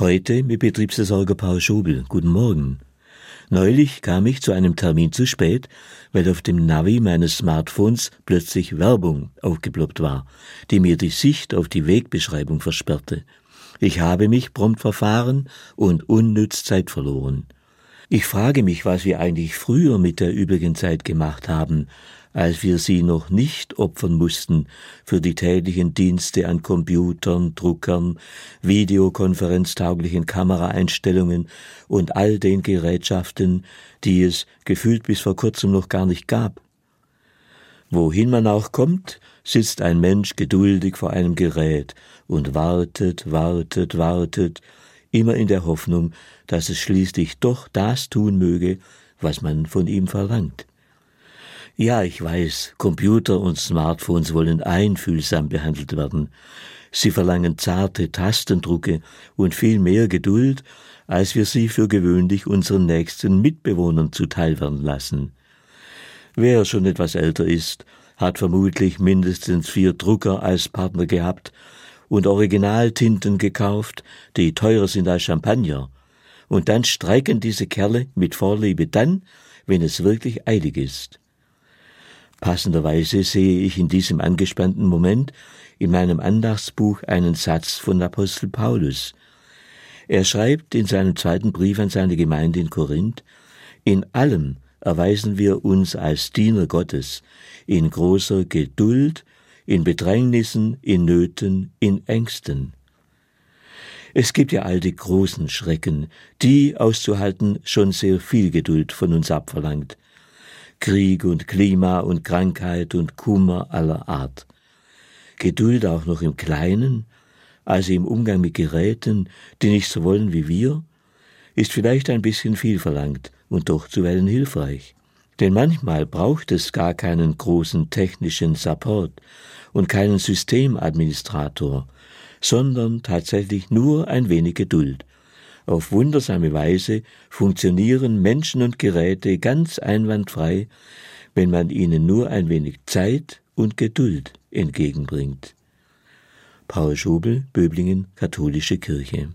Heute mit Betriebsversorger Paul Schobel. Guten Morgen. Neulich kam ich zu einem Termin zu spät, weil auf dem Navi meines Smartphones plötzlich Werbung aufgeploppt war, die mir die Sicht auf die Wegbeschreibung versperrte. Ich habe mich prompt verfahren und unnütz Zeit verloren. Ich frage mich, was wir eigentlich früher mit der übrigen Zeit gemacht haben, als wir sie noch nicht opfern mussten für die täglichen Dienste an Computern, Druckern, videokonferenztauglichen Kameraeinstellungen und all den Gerätschaften, die es gefühlt bis vor kurzem noch gar nicht gab. Wohin man auch kommt, sitzt ein Mensch geduldig vor einem Gerät und wartet, wartet, wartet, immer in der Hoffnung, dass es schließlich doch das tun möge, was man von ihm verlangt. Ja, ich weiß, Computer und Smartphones wollen einfühlsam behandelt werden. Sie verlangen zarte Tastendrucke und viel mehr Geduld, als wir sie für gewöhnlich unseren nächsten Mitbewohnern zuteilwerden lassen. Wer schon etwas älter ist, hat vermutlich mindestens vier Drucker als Partner gehabt und Originaltinten gekauft, die teurer sind als Champagner. Und dann streiken diese Kerle mit Vorliebe dann, wenn es wirklich eilig ist. Passenderweise sehe ich in diesem angespannten Moment in meinem Andachtsbuch einen Satz von Apostel Paulus. Er schreibt in seinem zweiten Brief an seine Gemeinde in Korinth, in allem erweisen wir uns als Diener Gottes, in großer Geduld, in Bedrängnissen, in Nöten, in Ängsten. Es gibt ja all die großen Schrecken, die auszuhalten schon sehr viel Geduld von uns abverlangt. Krieg und Klima und Krankheit und Kummer aller Art. Geduld auch noch im Kleinen, also im Umgang mit Geräten, die nicht so wollen wie wir, ist vielleicht ein bisschen viel verlangt und doch zuweilen hilfreich. Denn manchmal braucht es gar keinen großen technischen Support und keinen Systemadministrator, sondern tatsächlich nur ein wenig Geduld. Auf wundersame Weise funktionieren Menschen und Geräte ganz einwandfrei, wenn man ihnen nur ein wenig Zeit und Geduld entgegenbringt. Paul Schobel, Böblingen, Katholische Kirche